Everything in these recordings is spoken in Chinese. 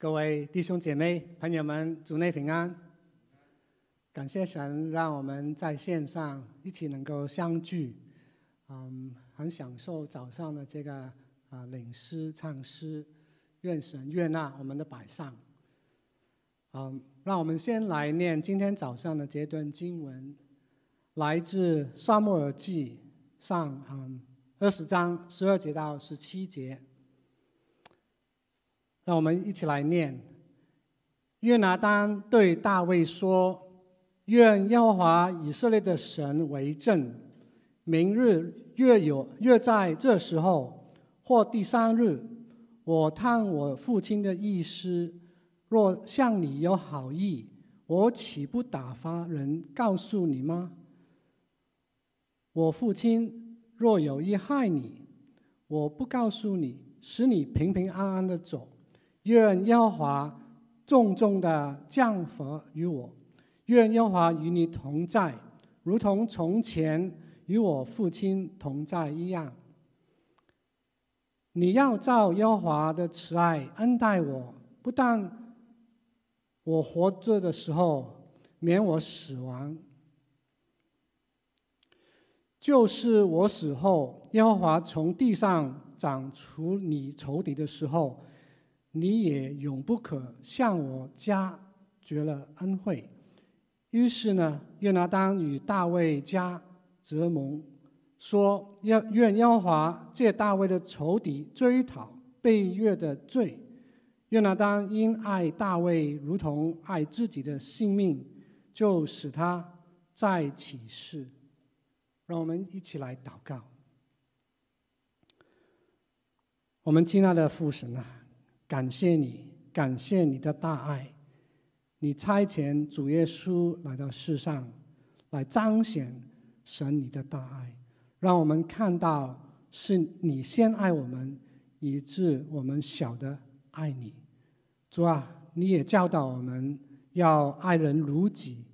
各位弟兄姐妹、朋友们，主内平安！感谢神，让我们在线上一起能够相聚。嗯，很享受早上的这个啊领诗唱诗，愿神悦纳我们的摆上。嗯，让我们先来念今天早上的这段经文，来自撒母耳记上嗯二十章十二节到十七节。让我们一起来念。约拿单对大卫说：“愿耶和华以色列的神为证，明日约有约在这时候或第三日，我探我父亲的意思，若向你有好意，我岂不打发人告诉你吗？我父亲若有意害你，我不告诉你，使你平平安安的走。”愿耶和华重重的降罚于我，愿耶和华与你同在，如同从前与我父亲同在一样。你要照耶和华的慈爱恩待我，不但我活着的时候免我死亡，就是我死后，耶和华从地上长除你仇敌的时候。你也永不可向我家绝了恩惠。于是呢，约拿单与大卫家结盟，说：要愿耶华借大卫的仇敌追讨被约的罪。约拿单因爱大卫如同爱自己的性命，就使他再起誓。让我们一起来祷告。我们亲爱的父神啊！感谢你，感谢你的大爱，你差遣主耶稣来到世上，来彰显神你的大爱，让我们看到是你先爱我们，以致我们晓得爱你。主啊，你也教导我们要爱人如己，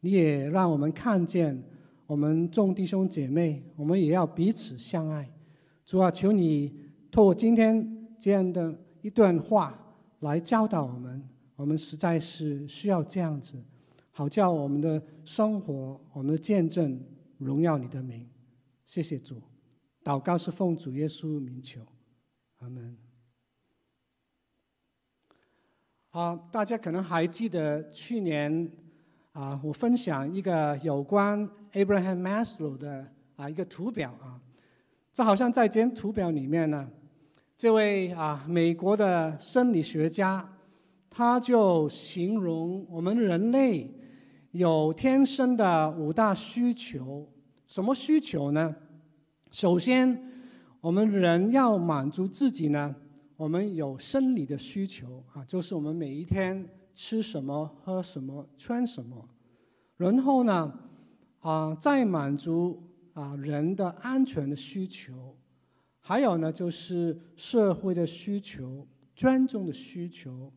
你也让我们看见我们众弟兄姐妹，我们也要彼此相爱。主啊，求你透过今天这样的。一段话来教导我们，我们实在是需要这样子，好叫我们的生活、我们的见证荣耀你的名。谢谢主，祷告是奉主耶稣名求，阿门。好，大家可能还记得去年啊，我分享一个有关 Abraham Maslow 的啊一个图表啊，这好像在这张图表里面呢。这位啊，美国的生理学家，他就形容我们人类有天生的五大需求。什么需求呢？首先，我们人要满足自己呢，我们有生理的需求啊，就是我们每一天吃什么、喝什么、穿什么。然后呢，啊，再满足啊人的安全的需求。还有呢，就是社会的需求、尊重的需求，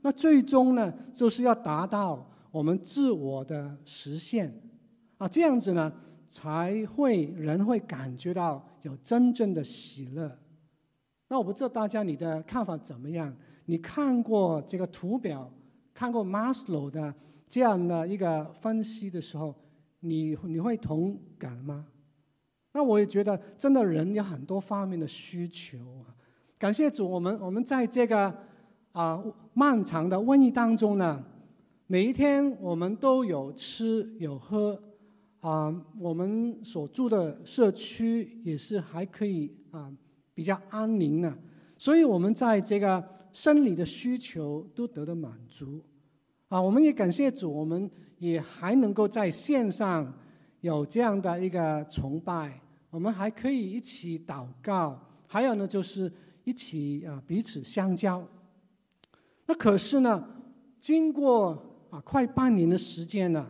那最终呢，就是要达到我们自我的实现啊，这样子呢，才会人会感觉到有真正的喜乐。那我不知道大家你的看法怎么样？你看过这个图表，看过 Maslow 的这样的一个分析的时候，你你会同感吗？那我也觉得，真的人有很多方面的需求啊。感谢主，我们我们在这个啊漫长的瘟疫当中呢，每一天我们都有吃有喝啊，我们所住的社区也是还可以啊，比较安宁呢。所以，我们在这个生理的需求都得到满足啊。我们也感谢主，我们也还能够在线上有这样的一个崇拜。我们还可以一起祷告，还有呢，就是一起啊彼此相交。那可是呢，经过啊快半年的时间呢，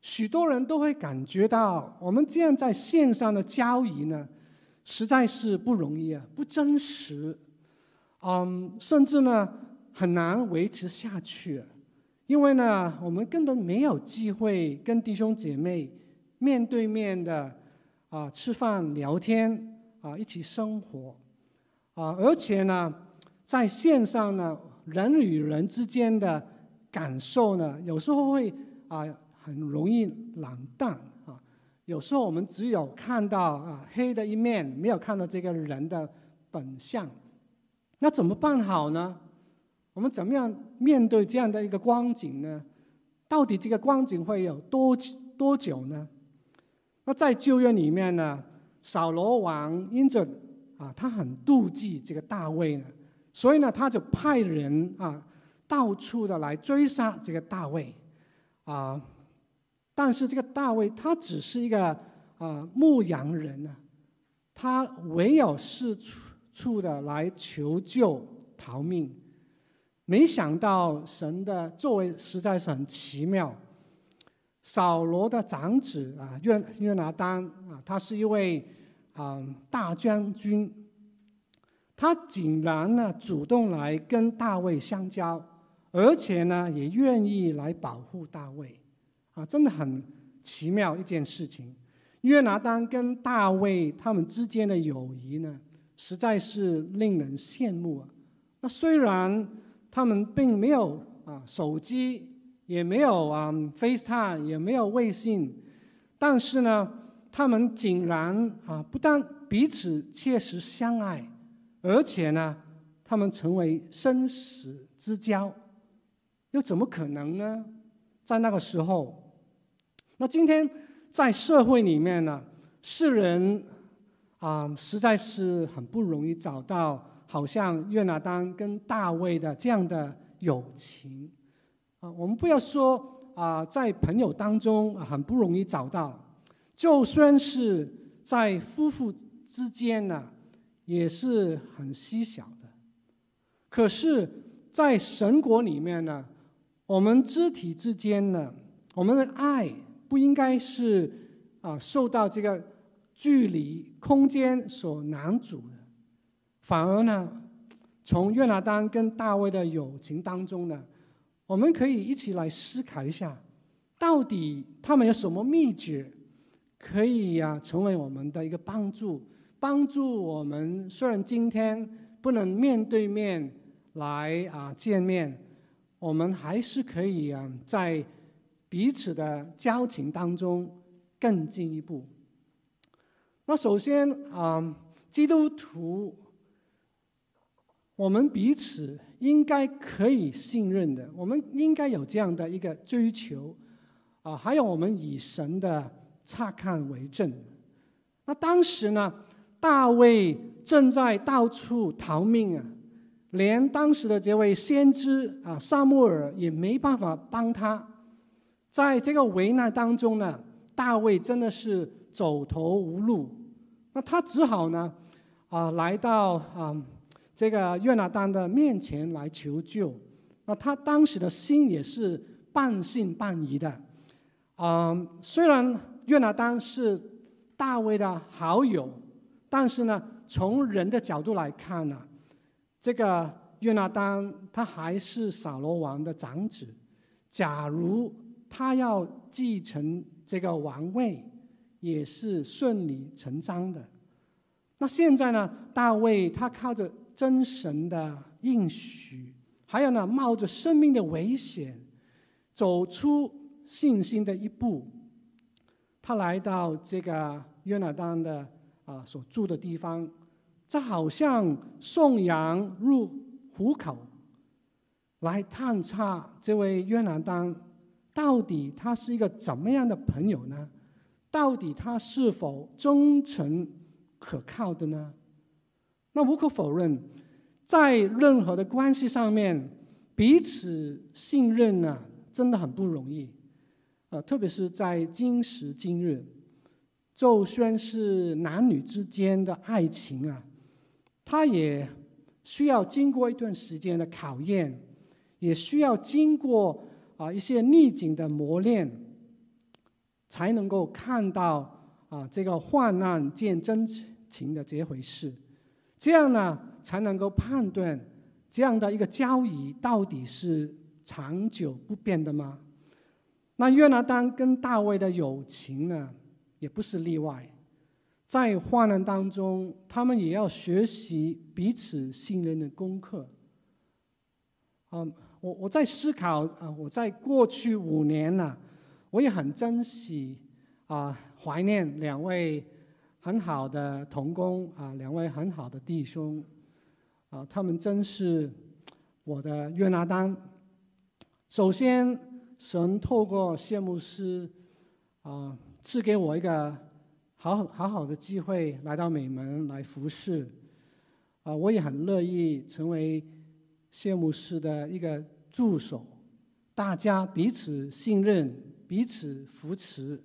许多人都会感觉到我们这样在线上的交易呢，实在是不容易啊，不真实，嗯，甚至呢很难维持下去，因为呢，我们根本没有机会跟弟兄姐妹面对面的。啊，吃饭聊天啊，一起生活啊，而且呢，在线上呢，人与人之间的感受呢，有时候会啊很容易冷淡啊。有时候我们只有看到啊黑的一面，没有看到这个人的本相。那怎么办好呢？我们怎么样面对这样的一个光景呢？到底这个光景会有多多久呢？那在旧约里面呢，扫罗王因着啊，他很妒忌这个大卫呢，所以呢，他就派人啊，到处的来追杀这个大卫啊。但是这个大卫他只是一个啊牧羊人呢，他唯有四处处的来求救逃命。没想到神的作为实在是很奇妙。扫罗的长子啊，约约拿单啊，他是一位啊大将军，他竟然呢主动来跟大卫相交，而且呢也愿意来保护大卫，啊，真的很奇妙一件事情。约拿单跟大卫他们之间的友谊呢，实在是令人羡慕啊。那虽然他们并没有啊手机，也没有啊 FaceTime，也没有微信，但是呢，他们竟然啊不但彼此切实相爱，而且呢，他们成为生死之交，又怎么可能呢？在那个时候，那今天在社会里面呢，世人啊实在是很不容易找到。好像约拿单跟大卫的这样的友情我们不要说啊，在朋友当中很不容易找到，就算是在夫妇之间呢，也是很稀少的。可是，在神国里面呢，我们肢体之间呢，我们的爱不应该是啊受到这个距离、空间所难阻的。反而呢，从约拿单跟大卫的友情当中呢，我们可以一起来思考一下，到底他们有什么秘诀，可以呀、啊、成为我们的一个帮助，帮助我们。虽然今天不能面对面来啊见面，我们还是可以啊在彼此的交情当中更进一步。那首先啊，基督徒。我们彼此应该可以信任的，我们应该有这样的一个追求，啊，还有我们以神的察看为证。那当时呢，大卫正在到处逃命啊，连当时的这位先知啊撒母耳也没办法帮他，在这个危难当中呢，大卫真的是走投无路，那他只好呢，啊，来到啊。这个约拿单的面前来求救，那他当时的心也是半信半疑的。嗯，虽然约拿单是大卫的好友，但是呢，从人的角度来看呢，这个约拿单他还是扫罗王的长子。假如他要继承这个王位，也是顺理成章的。那现在呢，大卫他靠着。真神的应许，还有呢，冒着生命的危险，走出信心的一步。他来到这个约拿单的啊所住的地方，这好像送羊入虎口，来探查这位约拿单到底他是一个怎么样的朋友呢？到底他是否忠诚可靠的呢？那无可否认，在任何的关系上面，彼此信任呢，真的很不容易。呃，特别是在今时今日，就算是男女之间的爱情啊，它也需要经过一段时间的考验，也需要经过啊一些逆境的磨练，才能够看到啊这个患难见真情的这回事。这样呢，才能够判断这样的一个交易到底是长久不变的吗？那约拿单跟大卫的友情呢，也不是例外。在患难当中，他们也要学习彼此信任的功课。嗯，我我在思考啊，我在过去五年呢，我也很珍惜啊，怀念两位很好的同工啊，两位很好的弟兄啊，他们真是我的约拿丹。首先，神透过谢牧师啊，赐给我一个好好好的机会来到美门来服侍啊，我也很乐意成为谢牧师的一个助手，大家彼此信任，彼此扶持，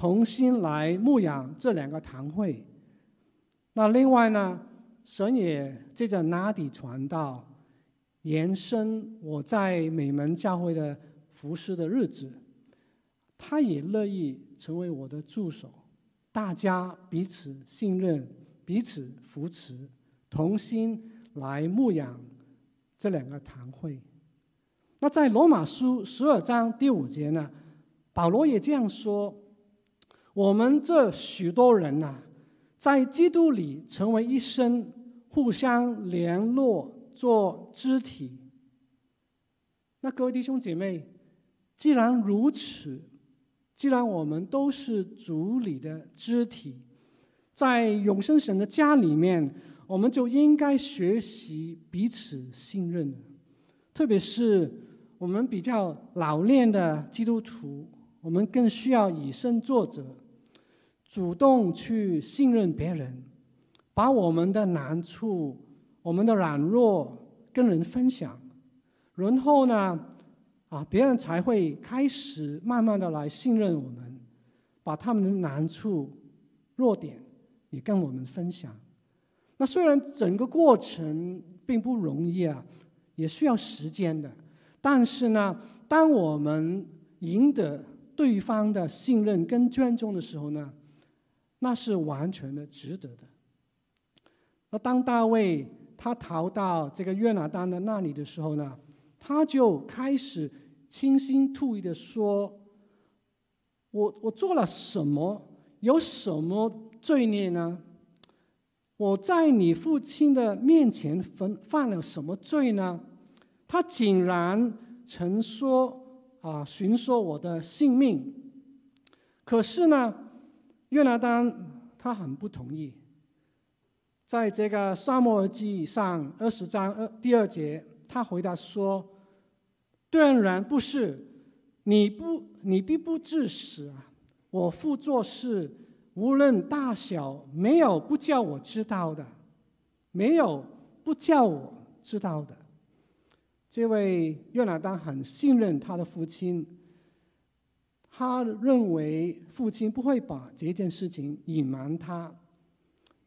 同心来牧养这两个堂会。那另外呢，神也借着拿底传道。延伸我在美门教会的服侍的日子，他也乐意成为我的助手，大家彼此信任，彼此扶持，同心来牧养这两个堂会。那在罗马书十二章第五节呢，保罗也这样说：我们这许多人呐、在基督里成为一身，互相联络。做肢体，那各位弟兄姐妹，既然如此，既然我们都是主里的肢体，在永生神的家里面，我们就应该学习彼此信任。特别是我们比较老练的基督徒，我们更需要以身作则，主动去信任别人，把我们的难处。我们的软弱跟人分享，然后呢，啊，别人才会开始慢慢的来信任我们，把他们的难处、弱点也跟我们分享。那虽然整个过程并不容易啊，也需要时间的，但是呢，当我们赢得对方的信任跟尊重的时候呢，那是完全的值得的。那当大卫。他逃到这个约拿单的那里的时候呢，他就开始倾心吐意的说：“我我做了什么？有什么罪孽呢？我在你父亲的面前犯犯了什么罪呢？他竟然曾说啊，寻索我的性命。可是呢，约拿单他很不同意。”在这个撒母耳记上二十章二第二节，他回答说：“断然不是，你不，你必不致死啊！我父做事无论大小，没有不叫我知道的，没有不叫我知道的。”这位约拿单很信任他的父亲，他认为父亲不会把这件事情隐瞒他。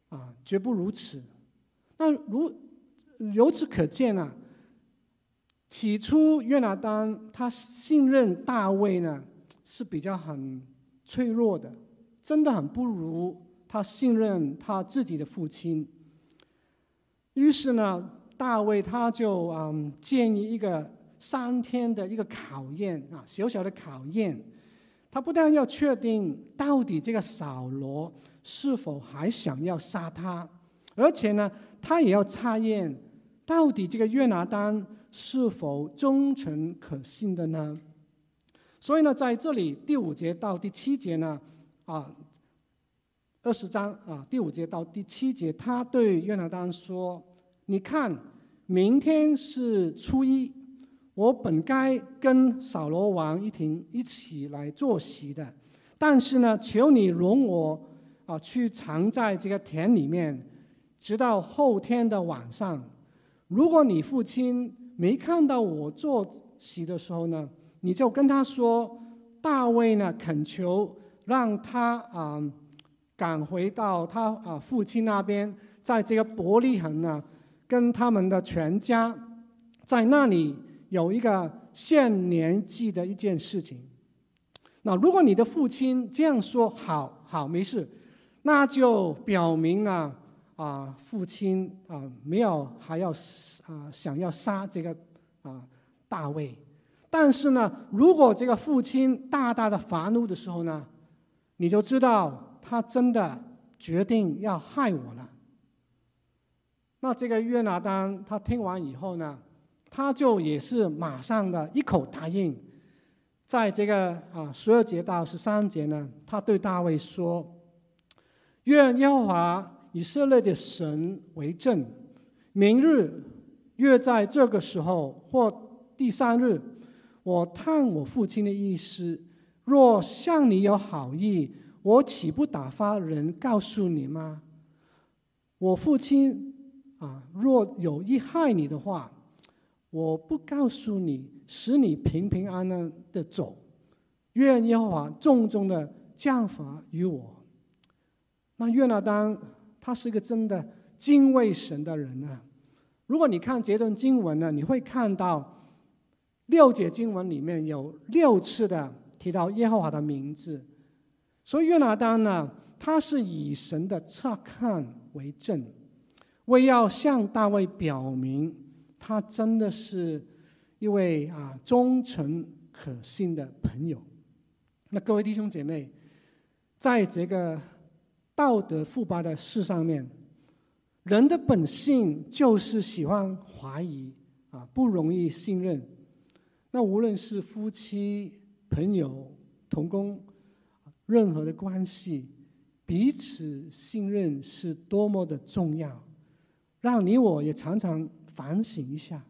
啊，绝不如此。那如由此可见啊，起初约拿单他信任大卫呢，是比较很脆弱的，真的很不如他信任他自己的父亲。于是呢，大卫他就嗯建议一个三天的一个考验啊，小小的考验。他不但要确定到底这个扫罗。是否还想要杀他？而且呢，他也要查验到底这个约拿单是否忠诚可信的呢？所以呢，在这里第五节到第七节呢，啊，二十章啊，第五节到第七节，他对约拿单说：“你看，明天是初一，我本该跟扫罗王一庭一起来坐席的，但是呢，求你容我。”啊，去藏在这个田里面，直到后天的晚上。如果你父亲没看到我坐席的时候呢，你就跟他说：“大卫呢，恳求让他啊赶回到他啊父亲那边，在这个伯利恒呢，跟他们的全家在那里有一个献年祭的一件事情。那如果你的父亲这样说，好好没事。”那就表明了啊，父亲啊没有还要啊想要杀这个啊大卫，但是呢，如果这个父亲大大的发怒的时候呢，你就知道他真的决定要害我了。那这个约拿单他听完以后呢，他就也是马上的一口答应，在这个啊十二节到十三节呢，他对大卫说：“愿耶和华以色列的神为证，明日约在这个时候或第三日，我探我父亲的意思，若向你有好意，我岂不打发人告诉你吗？我父亲啊，若有意害你的话。”我不告诉你，使你平平安安的走。愿耶和华重重的降罚于我。那约拿单他是一个真的敬畏神的人啊。如果你看这段经文呢，你会看到六节经文里面有六次的提到耶和华的名字。所以约拿单呢，他是以神的察看为证，为要向大卫表明。他真的是一位啊忠诚可信的朋友。那各位弟兄姐妹，在这个道德腐败的事上面，人的本性就是喜欢怀疑啊，不容易信任。那无论是夫妻、朋友、同工，任何的关系，彼此信任是多么的重要，让你我也常常。反省一下，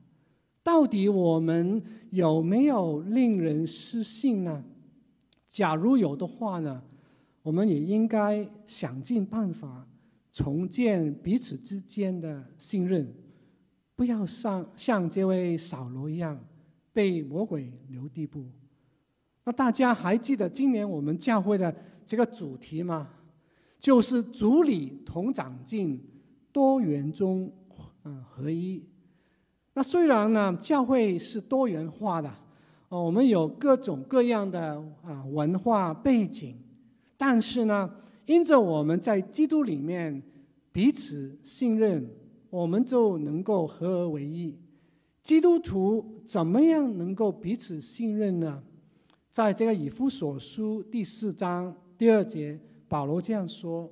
到底我们有没有令人失信呢？假如有的话呢，我们也应该想尽办法重建彼此之间的信任，不要像像这位扫罗一样被魔鬼留地步。那大家还记得今年我们教会的这个主题吗？就是主理同长进，多元中嗯合一。那虽然呢，教会是多元化的，哦，我们有各种各样的啊文化背景，但是呢，因着我们在基督里面彼此信任，我们就能够合而为一。基督徒怎么样能够彼此信任呢？在这个以弗所书第四章第二节，保罗这样说：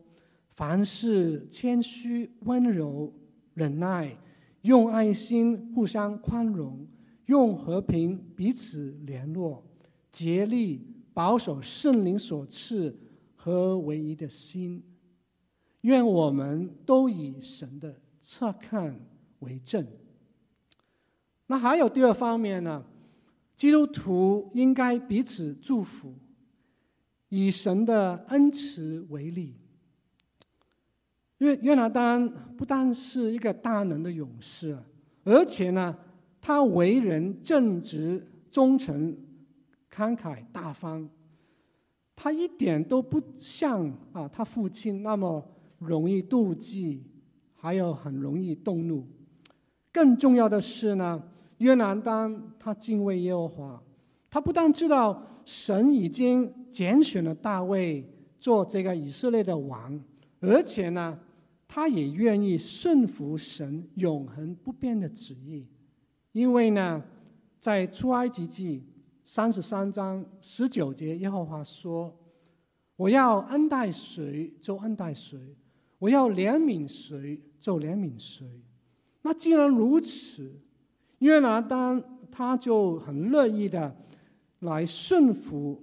凡事谦虚、温柔、忍耐。用爱心互相宽容，用和平彼此联络，竭力保守圣灵所赐和唯一的心。愿我们都以神的察看为证。那还有第二方面呢？基督徒应该彼此祝福，以神的恩慈为例。约约拿单不但是一个大能的勇士，而且呢，他为人正直、忠诚、慷慨大方。他一点都不像啊，他父亲那么容易妒忌，还有很容易动怒。更重要的是呢，约拿单他敬畏耶和华，他不但知道神已经拣选了大卫做这个以色列的王，而且呢。他也愿意顺服神永恒不变的旨意，因为呢，在出埃及记三十三章十九节，耶和华说：“我要恩待谁就恩待谁，我要怜悯谁就怜悯谁。”那既然如此，约拿单他就很乐意的来顺服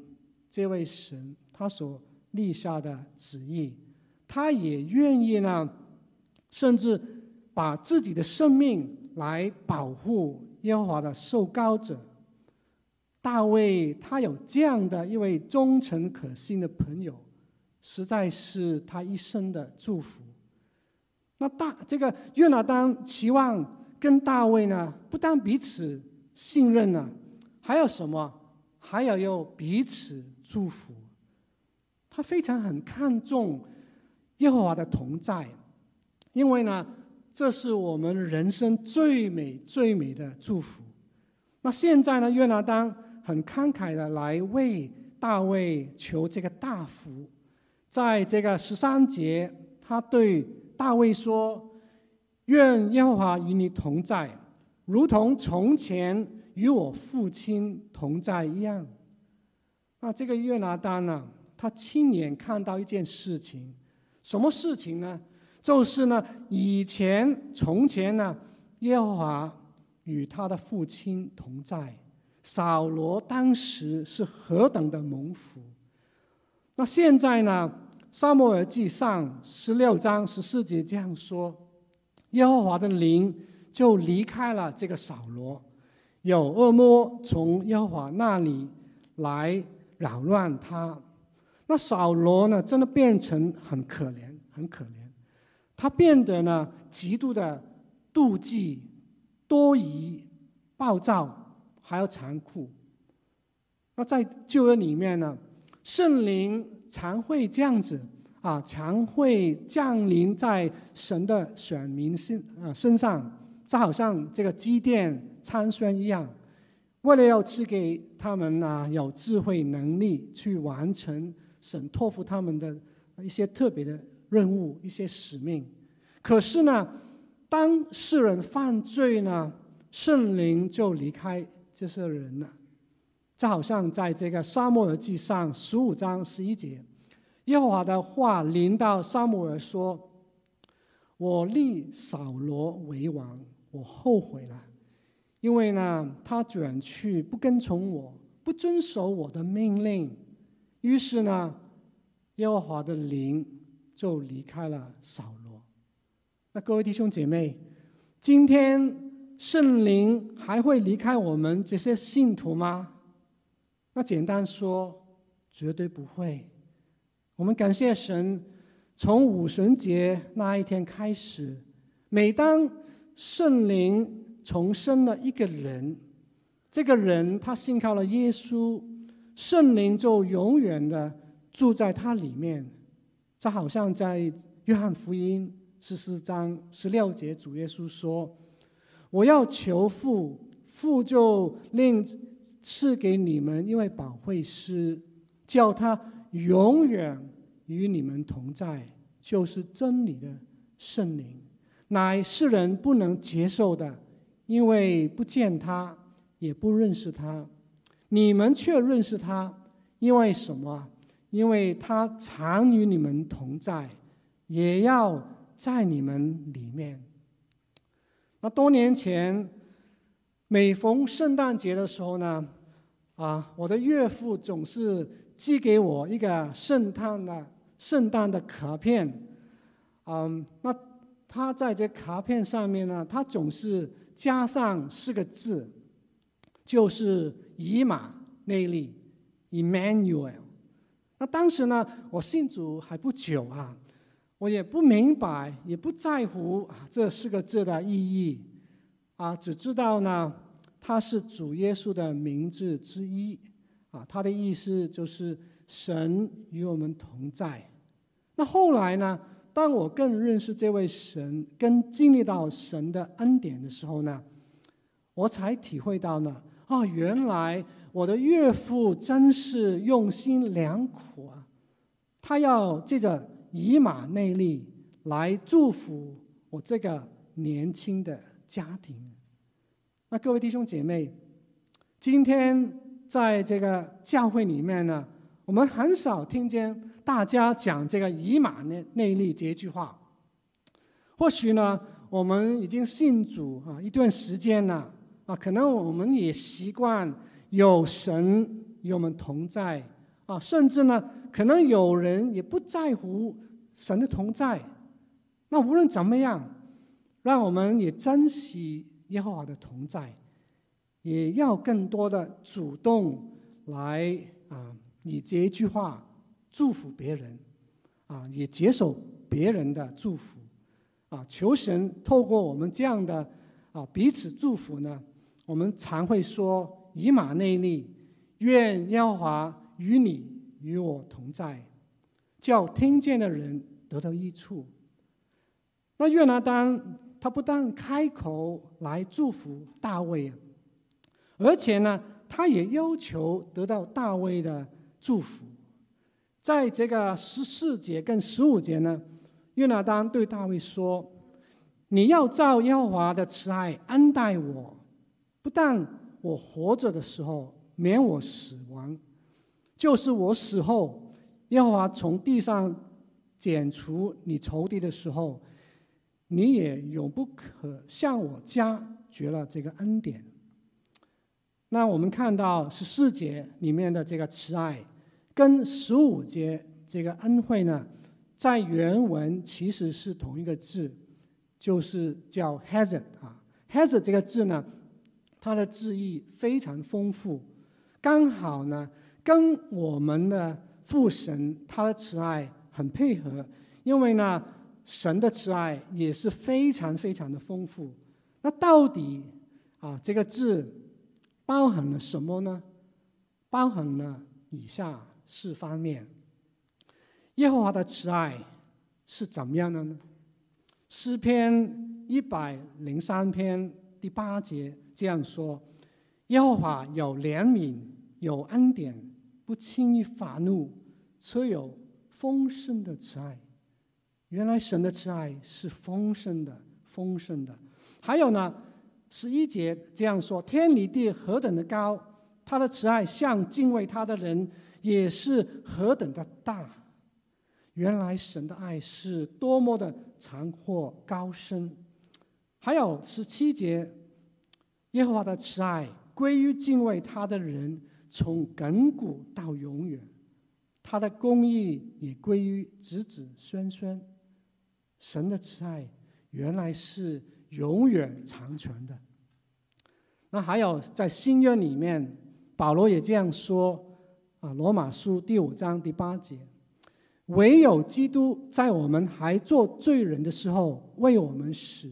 这位神他所立下的旨意。他也愿意呢，甚至把自己的生命来保护耶和华的受膏者。大卫他有这样的一位忠诚可信的朋友，实在是他一生的祝福。那大这个约拿单期望跟大卫呢，不但彼此信任呢，还有什么？还要有彼此祝福。他非常很看重。耶和华的同在，因为呢，这是我们人生最美最美的祝福。那现在呢，约拿单很慷慨的来为大卫求这个大福，在这个十三节，他对大卫说：“愿耶和华与你同在，如同从前与我父亲同在一样。”那这个约拿单呢，他亲眼看到一件事情。什么事情呢？就是呢，以前从前呢，耶和华与他的父亲同在。扫罗当时是何等的蒙福。那现在呢？撒母耳记上十六章十四节这样说：耶和华的灵就离开了这个扫罗，有恶魔从耶和华那里来扰乱他。那扫罗呢，真的变成很可怜，很可怜。他变得呢，极度的妒忌、多疑、暴躁，还有残酷。那在旧约里面呢，圣灵常会这样子啊，常会降临在神的选民身啊身上，就好像这个机电参孙一样，为了要赐给他们啊有智慧能力去完成。神托付他们的一些特别的任务、一些使命，可是呢，当世人犯罪呢，圣灵就离开这些人了。就好像在这个撒母耳记上十五章十一节，耶和华的话临到撒母耳说：“我立扫罗为王，我后悔了，因为呢，他转去不跟从我，不遵守我的命令。”于是呢，耶和华的灵就离开了扫罗。那各位弟兄姐妹，今天圣灵还会离开我们这些信徒吗？那简单说，绝对不会。我们感谢神，从五旬节那一天开始，每当圣灵重生了一个人，这个人他信靠了耶稣。圣灵就永远的住在他里面，就好像在约翰福音十四章十六节，主耶稣说：“我要求父，父就另赐给你们一位保惠师，叫他永远与你们同在，就是真理的圣灵，乃世人不能接受的，因为不见他，也不认识他。”你们却认识他，因为什么？因为他常与你们同在，也要在你们里面。那多年前，每逢圣诞节的时候呢，啊，我的岳父总是寄给我一个圣诞的圣诞的卡片。嗯，那他在这卡片上面呢，他总是加上四个字，就是。以马内利，Emmanuel。那当时呢，我信主还不久啊，我也不明白，也不在乎啊这四个字的意义啊，只知道呢，它是主耶稣的名字之一啊，它的意思就是神与我们同在。那后来呢，当我更认识这位神，更经历到神的恩典的时候呢，我才体会到呢。哦，原来我的岳父真是用心良苦啊！他要借着以马内利来祝福我这个年轻的家庭。那各位弟兄姐妹，今天在这个教会里面呢，我们很少听见大家讲这个以马内内利这一句话。或许呢，我们已经信主啊一段时间了。啊，可能我们也习惯有神与我们同在啊，甚至呢，可能有人也不在乎神的同在。那无论怎么样，让我们也珍惜耶和华的同在，也要更多的主动来啊，以这一句话祝福别人啊，也接受别人的祝福啊，求神透过我们这样的啊彼此祝福呢。我们常会说以马内利，愿耶和华与你与我同在，叫听见的人得到益处。那约拿单他不但开口来祝福大卫，而且呢，他也要求得到大卫的祝福。在这个十四节跟十五节呢，约拿单对大卫说：“你要照耶和华的慈爱恩待我。”不但我活着的时候免我死亡，就是我死后，耶和华从地上剪除你仇敌的时候，你也永不可向我加绝了这个恩典。那我们看到十四节里面的这个慈爱，跟十五节这个恩惠呢，在原文其实是同一个字，就是叫 hesed 啊。hesed 这个字呢，它的字义非常丰富，刚好呢跟我们的父神他的慈爱很配合，因为呢神的慈爱也是非常非常的丰富。那到底啊这个字？包含了什么呢？包含了以下四方面。耶和华的慈爱是怎么样的呢？诗篇一百零三篇第八节这样说：耶和华有怜悯，有恩典，不轻易发怒，却有丰盛的慈爱。原来神的慈爱是丰盛的，丰盛的。还有呢？十一节这样说：“天离地何等的高，他的慈爱向敬畏他的人也是何等的大。”原来神的爱是多么的长阔高深。还有十七节，耶和华的慈爱归于敬畏他的人，从亘古到永远；他的公义也归于子子孙孙。神的慈爱原来是。永远长存的。那还有在新约里面，保罗也这样说啊，《罗马书》第五章第八节：“唯有基督在我们还做罪人的时候为我们死，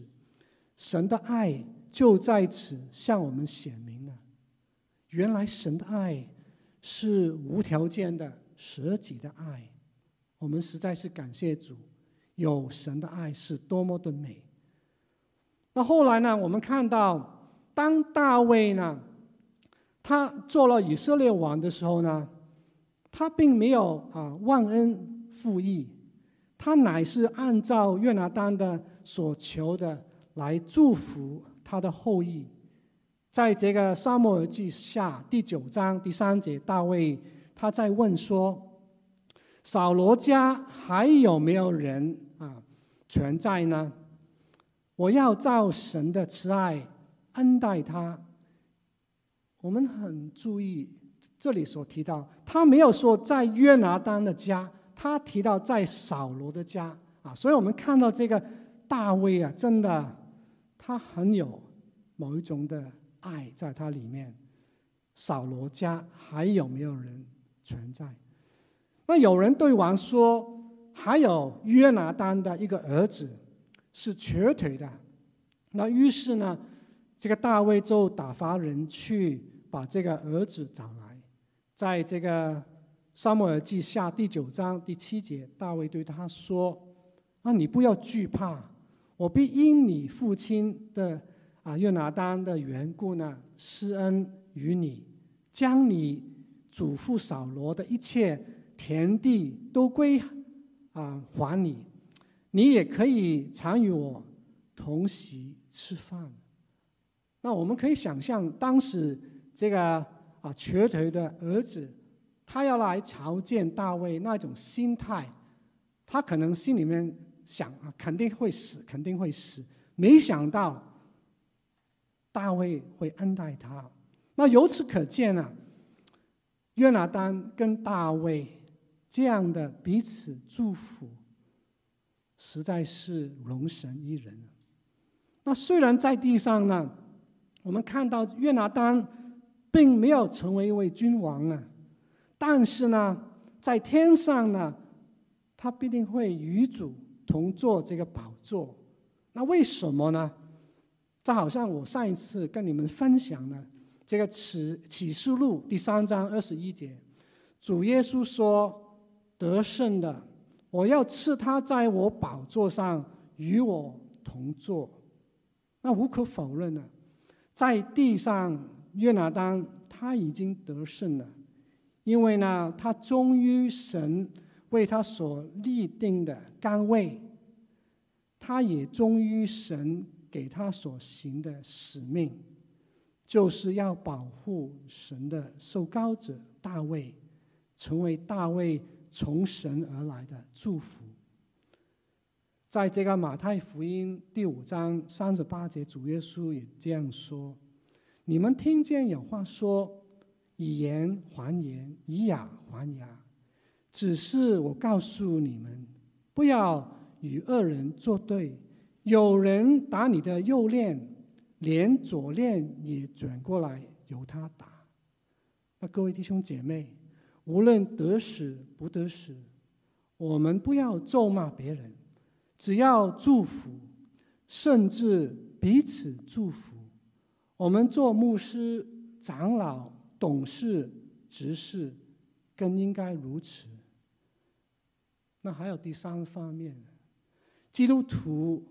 神的爱就在此向我们显明了。原来神的爱是无条件的舍己的爱，我们实在是感谢主，有神的爱是多么的美。”那后来呢？我们看到，当大卫呢，他做了以色列王的时候呢，他并没有啊忘恩负义，他乃是按照约拿单的所求的来祝福他的后裔。在这个撒母耳记下第九章第三节，大卫他在问说：“扫罗家还有没有人啊存在呢？”我要照神的慈爱恩待他。我们很注意这里所提到，他没有说在约拿单的家，他提到在扫罗的家啊。所以我们看到这个大卫啊，真的他很有某一种的爱在他里面。扫罗家还有没有人存在？那有人对王说，还有约拿单的一个儿子。是瘸腿的，那于是呢，这个大卫就打发人去把这个儿子找来，在这个撒母耳记下第九章第七节，大卫对他说：“啊，你不要惧怕，我必因你父亲的啊约拿单的缘故呢，施恩于你，将你祖父扫罗的一切田地都归啊还你。”你也可以常与我同席吃饭。那我们可以想象，当时这个啊瘸腿的儿子，他要来朝见大卫那种心态，他可能心里面想啊，肯定会死，肯定会死。没想到大卫会恩待他。那由此可见啊，约拿单跟大卫这样的彼此祝福。实在是荣神一人。那虽然在地上呢，我们看到约拿单并没有成为一位君王啊，但是呢，在天上呢，他必定会与主同坐这个宝座。那为什么呢？这好像我上一次跟你们分享的这个启启示录第三章二十一节，主耶稣说得胜的。我要赐他在我宝座上与我同坐，那无可否认的，在地上约拿单他已经得胜了，因为呢，他忠于神为他所立定的岗位，他也忠于神给他所行的使命，就是要保护神的受膏者大卫，成为大卫。从神而来的祝福。在这个马太福音第五章三十八节，主耶稣也这样说：“你们听见有话说，以言还言，以牙还牙。只是我告诉你们，不要与恶人作对。有人打你的右脸，连左脸也转过来由他打。”那各位弟兄姐妹，无论得死不得死，我们不要咒骂别人。只要祝福，甚至彼此祝福。我们做牧师、长老、董事、执事，更应该如此。那还有第三方面，基督徒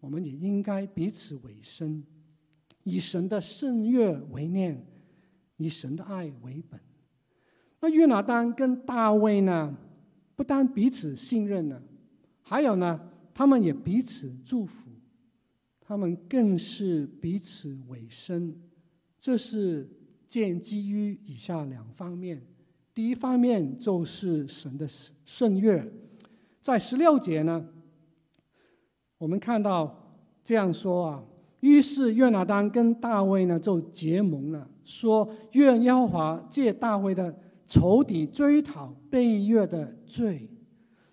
我们也应该彼此委身，以神的圣约为念，以神的爱为本。那约拿单跟大卫呢，不但彼此信任呢，还有呢。他们也彼此祝福，他们更是彼此委身。这是建基于以下两方面。第一方面就是神的圣约，在十六节呢，我们看到这样说啊。于是约拿单跟大卫呢就结盟了，说愿耶和华借大卫的仇敌追讨背约的罪。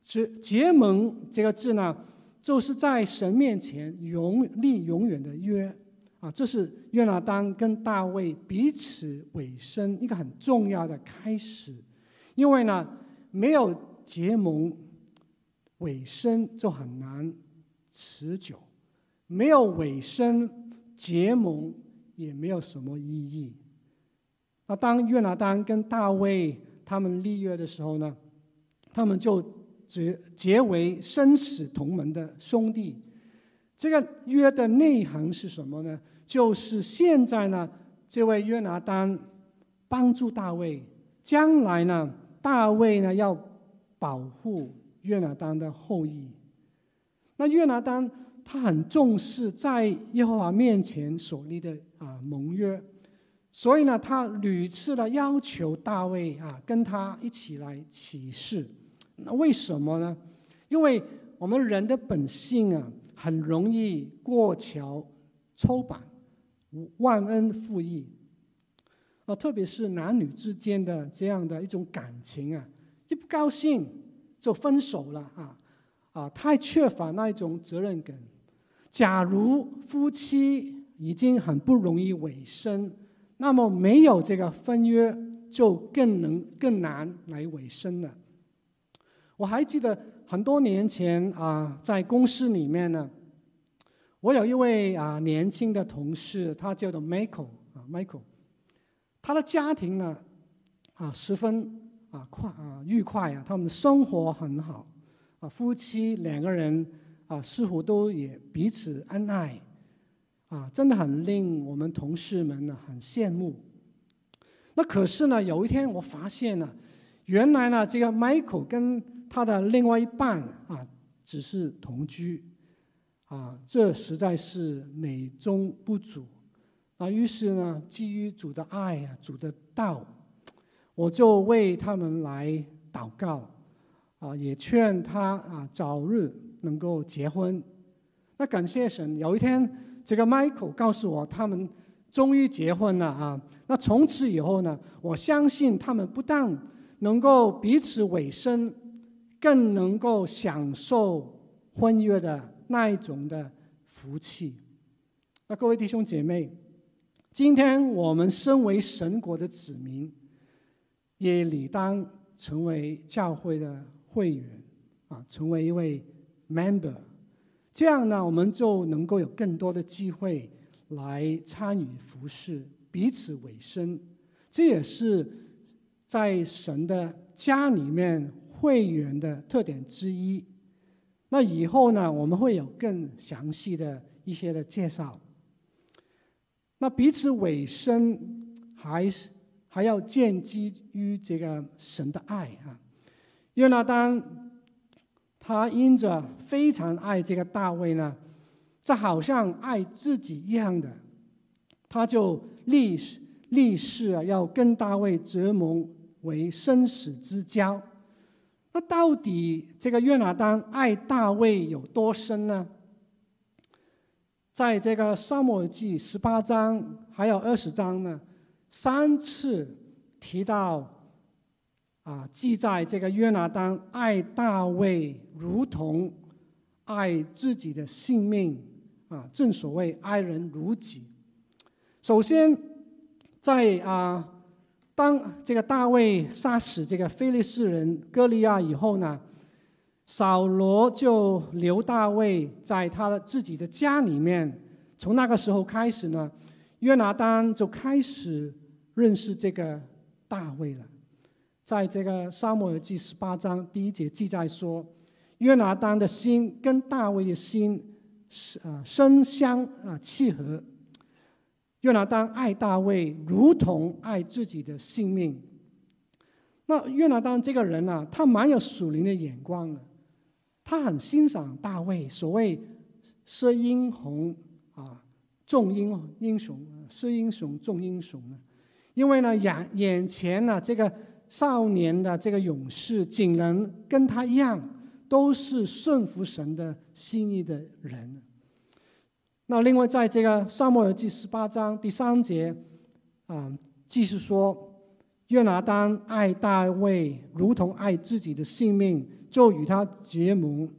结结盟这个字呢，就是在神面前永立永远的约啊，这是约拿单跟大卫彼此委身一个很重要的开始。因为呢，没有结盟尾声就很难持久，没有尾声结盟也没有什么意义。那当约拿单跟大卫他们立约的时候呢，他们就。结结为生死同门的兄弟，这个约的内涵是什么呢？就是现在呢，这位约拿单帮助大卫，将来呢，大卫呢要保护约拿丹的后裔。那约拿丹他很重视在耶和华面前所立的啊盟约，所以呢，他屡次的要求大卫啊跟他一起来起誓。那为什么呢？因为我们人的本性啊，很容易过桥抽板，忘恩负义。啊，特别是男女之间的这样的一种感情啊，一不高兴就分手了啊啊！太缺乏那一种责任感。假如夫妻已经很不容易委身，那么没有这个婚约，就更能更难来委身了。我还记得很多年前啊，在公司里面呢，我有一位啊年轻的同事，他叫做 Michael 啊，Michael，他的家庭呢啊十分啊快啊愉快啊，他们的生活很好啊，夫妻两个人啊似乎都也彼此恩爱啊，真的很令我们同事们呢很羡慕。那可是呢，有一天我发现呢，原来呢这个 Michael 跟他的另外一半啊，只是同居，啊，这实在是美中不足，啊，于是呢，基于主的爱啊，主的道，我就为他们来祷告，啊，也劝他啊，早日能够结婚。那感谢神，有一天这个 Michael 告诉我，他们终于结婚了啊。那从此以后呢，我相信他们不但能够彼此委身。更能够享受婚约的那一种的福气。那各位弟兄姐妹，今天我们身为神国的子民，也理当成为教会的会员啊，成为一位 member。这样呢，我们就能够有更多的机会来参与服事，彼此委身。这也是在神的家里面。会员的特点之一。那以后呢，我们会有更详细的一些的介绍。那彼此委身，还是还要建基于这个神的爱啊。约拿单他因着非常爱这个大卫呢，这好像爱自己一样的，他就立立誓啊，要跟大卫结盟为生死之交。那到底这个约拿单爱大卫有多深呢？在这个撒母耳记十八章还有二十章呢，三次提到啊，记载这个约拿单爱大卫如同爱自己的性命啊，正所谓爱人如己。首先，在啊。当这个大卫杀死这个非利士人歌利亚以后呢，扫罗就留大卫在他的自己的家里面。从那个时候开始呢，约拿单就开始认识这个大卫了。在这个撒母耳记十八章第一节记载说，约拿单的心跟大卫的心是啊深相啊契合。约拿单爱大卫如同爱自己的性命。那约拿单这个人呢、他蛮有属灵的眼光的，他很欣赏大卫，所谓“射英雄啊，重英英雄，射英雄重英雄”呢。因为呢，眼眼前呢，这个少年的这个勇士，竟然跟他一样，都是顺服神的心意的人。那另外，在这个撒母耳记十八章第三节，啊，继续说，约拿单爱大卫如同爱自己的性命，就与他结盟。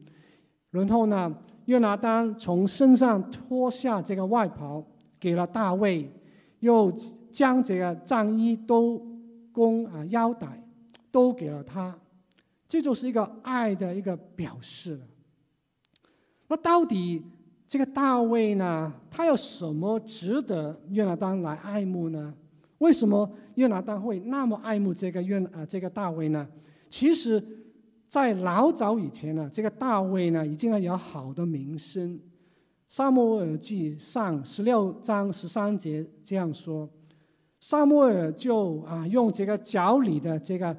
然后呢，约拿单从身上脱下这个外袍，给了大卫，又将这个战衣、都弓啊、腰带都给了他。这就是一个爱的一个表示了。那到底？这个大卫呢，他有什么值得约拿单来爱慕呢？为什么约拿单会那么爱慕这个约啊这个大卫呢？其实，在老早以前呢，这个大卫呢已经有好的名声。撒母耳记上十六章十三节这样说：撒母耳就啊用这个脚里的这个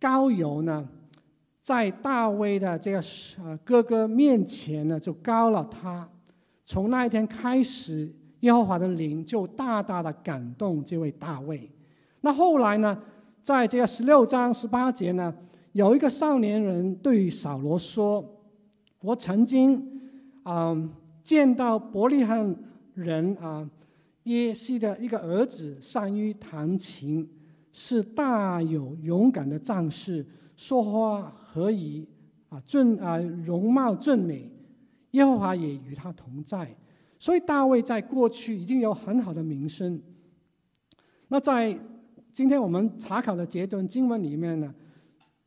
膏油呢，在大卫的这个呃哥哥面前呢就膏了他。从那一天开始，耶和华的灵就大大的感动这位大卫。那后来呢，在这个十六章十八节呢，有一个少年人对扫罗说：“我曾经啊、见到伯利恒人啊耶西的一个儿子，善于弹琴，是大有勇敢的战士，说话和宜啊俊啊容貌俊美。”耶和华也与他同在，所以大卫在过去已经有很好的名声。那在今天我们查考的这段经文里面呢，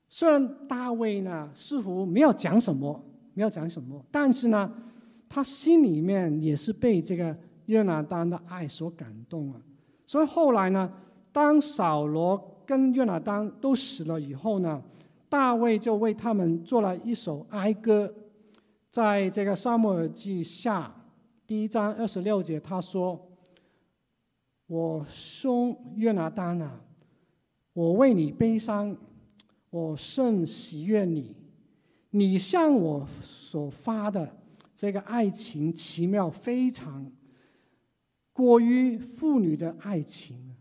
虽然大卫呢似乎没有讲什么，没有讲什么，但是呢，他心里面也是被这个约拿单的爱所感动啊。所以后来呢，当扫罗跟约拿单都死了以后呢，大卫就为他们做了一首哀歌。在这个撒母耳记下第一章二十六节，他说：“我兄约拿单啊，我为你悲伤，我甚喜悦你。你向我所发的这个爱情奇妙非常，过于妇女的爱情。”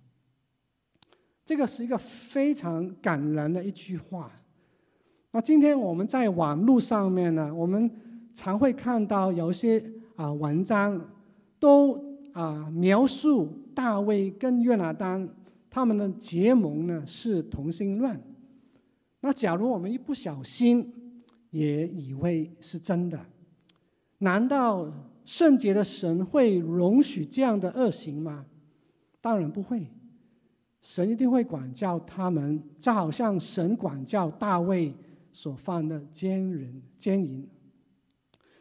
这个是一个非常感人的一句话。那今天我们在网络上面呢，我们。常会看到有些啊文章，都啊描述大卫跟约拿单他们的结盟呢是同性恋。那假如我们一不小心也以为是真的，难道圣洁的神会容许这样的恶行吗？当然不会，神一定会管教他们，就好像神管教大卫所犯的奸人奸淫。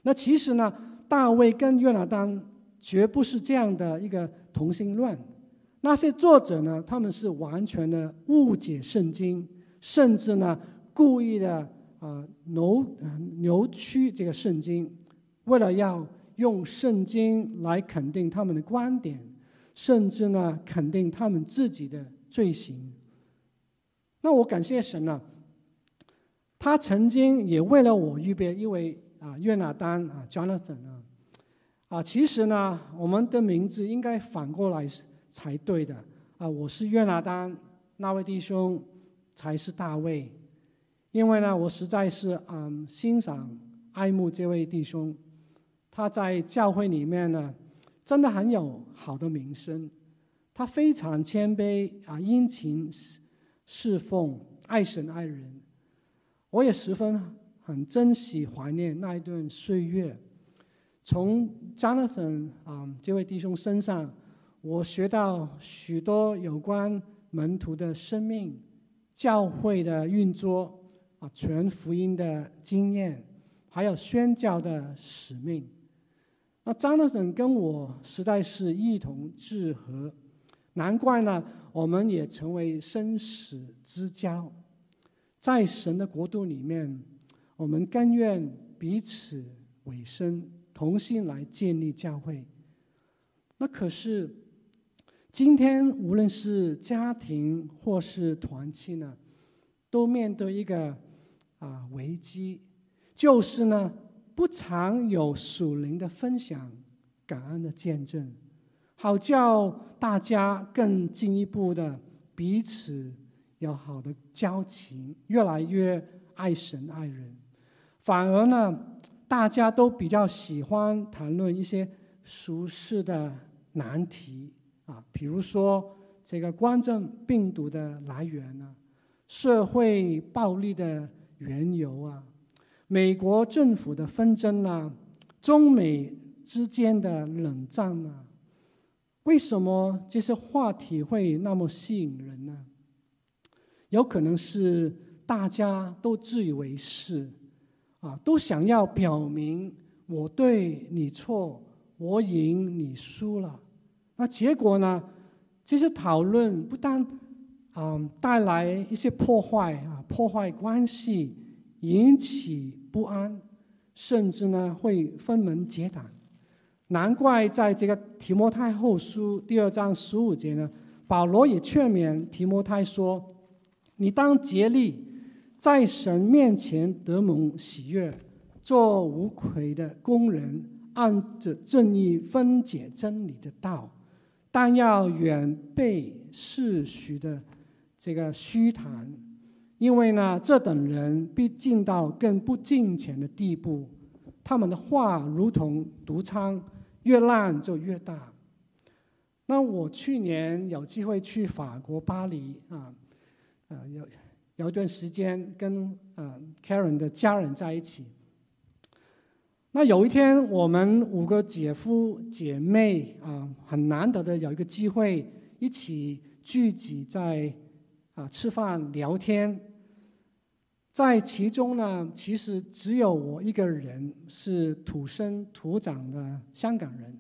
那其实呢，大卫跟约拿单绝不是这样的一个同性恋。那些作者呢，他们是完全的误解圣经，甚至呢故意的啊扭扭曲这个圣经，为了要用圣经来肯定他们的观点，甚至呢肯定他们自己的罪行。那我感谢神呢，他曾经也为了我预备一位。啊，约拿单啊，Jonathan 啊，啊，其实呢，我们的名字应该反过来才对的啊。我是约拿单，那位弟兄才是大卫。因为呢，我实在是嗯欣赏爱慕这位弟兄，他在教会里面呢，真的很有好的名声。他非常谦卑啊，殷勤侍奉，爱神爱人。我也十分很珍惜怀念那一段岁月。从 Jonathan 啊这位弟兄身上，我学到许多有关门徒的生命、教会的运作。啊，全福音的经验，还有宣教的使命。张德森跟我实在是一同志合，难怪呢，我们也成为生死之交。在神的国度里面，我们甘愿彼此委身，同心来建立教会。那可是，今天无论是家庭或是团契呢，都面对一个。啊，危机就是呢，不常有属灵的分享、感恩的见证，好叫大家更进一步的彼此有好的交情，越来越爱神爱人。反而呢，大家都比较喜欢谈论一些俗世的难题啊，比如说这个冠状病毒的来源啊，社会暴力的。缘由啊，美国政府的纷争啊，中美之间的冷战啊，为什么这些话题会那么吸引人呢？有可能是大家都自以为是，啊，都想要表明我对你错，我赢你输了。那结果呢？这些讨论不但嗯，带来一些破坏啊，破坏关系，引起不安，甚至呢会分门结党。难怪在这个提摩太后书第二章十五节呢，保罗也劝勉提摩太说：“你当竭力在神面前得蒙喜悦，做无愧的工人，按着正义分解真理的道，但要远避世俗的。”这个虚谈，因为呢，这等人必进到更不敬虔的地步，他们的话如同毒疮，越烂就越大。那我去年有机会去法国巴黎啊，啊有有一段时间跟啊 Karen 的家人在一起。那有一天，我们五个姐夫姐妹啊，很难得的有一个机会一起聚集在。啊，吃饭聊天，在其中呢，其实只有我一个人是土生土长的香港人。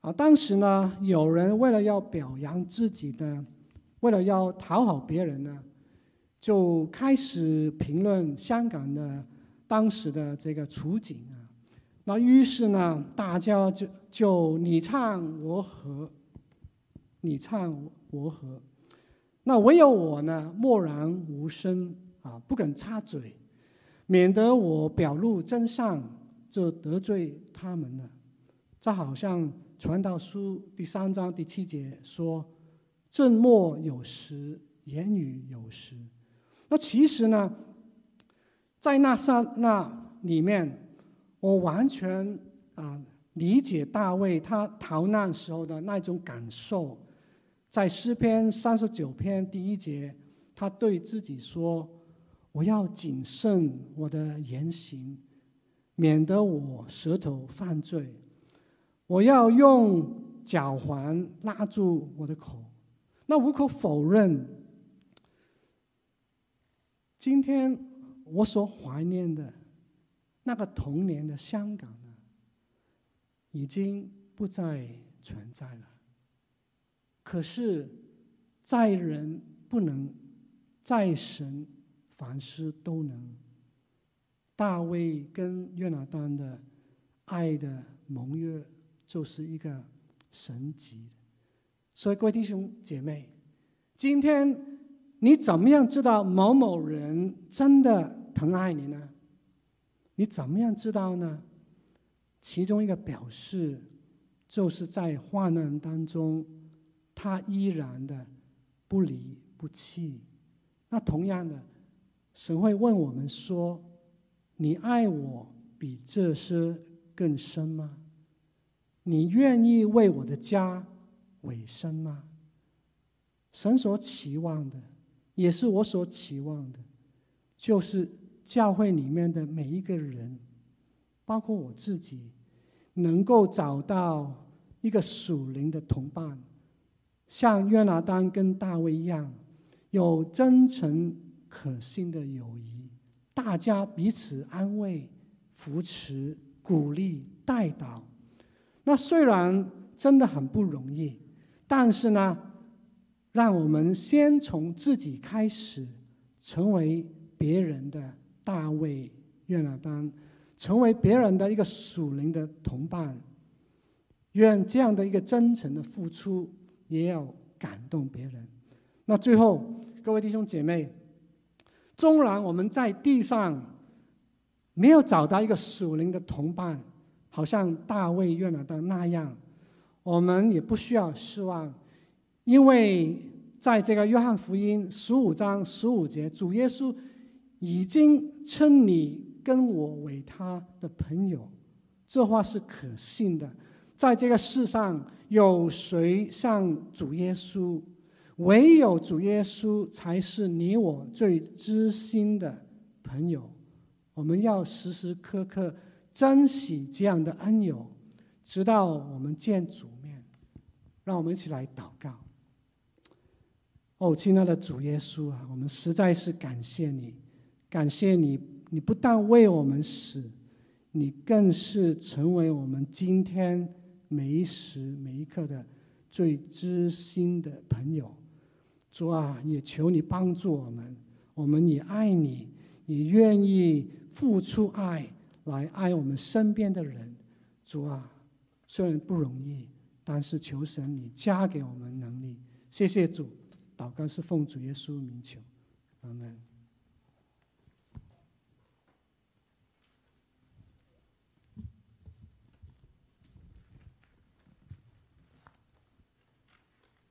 啊，当时呢，有人为了要表扬自己的，为了要讨好别人呢，就开始评论香港的当时的这个处境啊。那于是呢，大家就就你唱我和，你唱我和。那唯有我呢，默然无声啊，不敢插嘴，免得我表露真相就得罪他们了。这好像传道书第三章第七节说：“沉默有时，言语有时。”那其实呢，在那刹那里面，我完全啊理解大卫他逃难时候的那种感受。在诗篇三十九篇第一节，他对自己说：“我要谨慎我的言行，免得我舌头犯罪。我要用脚环拉住我的口。”那无可否认，今天我所怀念的那个童年的香港呢，已经不再存在了。可是，在人不能，在神凡事都能。大卫跟约拿单的爱的盟约，就是一个神迹。所以，各位弟兄姐妹，今天你怎么样知道某某人真的疼爱你呢？你怎么样知道呢？其中一个表示，就是在患难当中。他依然的不离不弃。那同样的，神会问我们说：“你爱我比这些更深吗？你愿意为我的家委身吗？”神所期望的，也是我所期望的，就是教会里面的每一个人，包括我自己，能够找到一个属灵的同伴，像约拿单跟大卫一样，有真诚可信的友谊，大家彼此安慰、扶持、鼓励、带导。那虽然真的很不容易，但是呢，让我们先从自己开始，成为别人的大卫、约拿单，成为别人的一个属灵的同伴。愿这样的一个真诚的付出，也要感动别人。那最后，各位弟兄姐妹，纵然我们在地上没有找到一个属灵的同伴，好像大卫、约拿单那样，我们也不需要失望。因为在这个约翰福音十五章十五节，主耶稣已经称你跟我为他的朋友，这话是可信的。在这个世上，有谁像主耶稣？唯有主耶稣才是你我最知心的朋友。我们要时时刻刻珍惜这样的恩友，直到我们见主面。让我们一起来祷告。哦，亲爱的主耶稣啊，我们实在是感谢你，感谢你，你不但为我们死，你更是成为我们今天每一时每一刻的最知心的朋友。主啊，也求你帮助我们，我们也爱你，也愿意付出爱来爱我们身边的人。主啊，虽然不容易，但是求神你加给我们能力。谢谢主。祷告是奉主耶稣名求，阿门。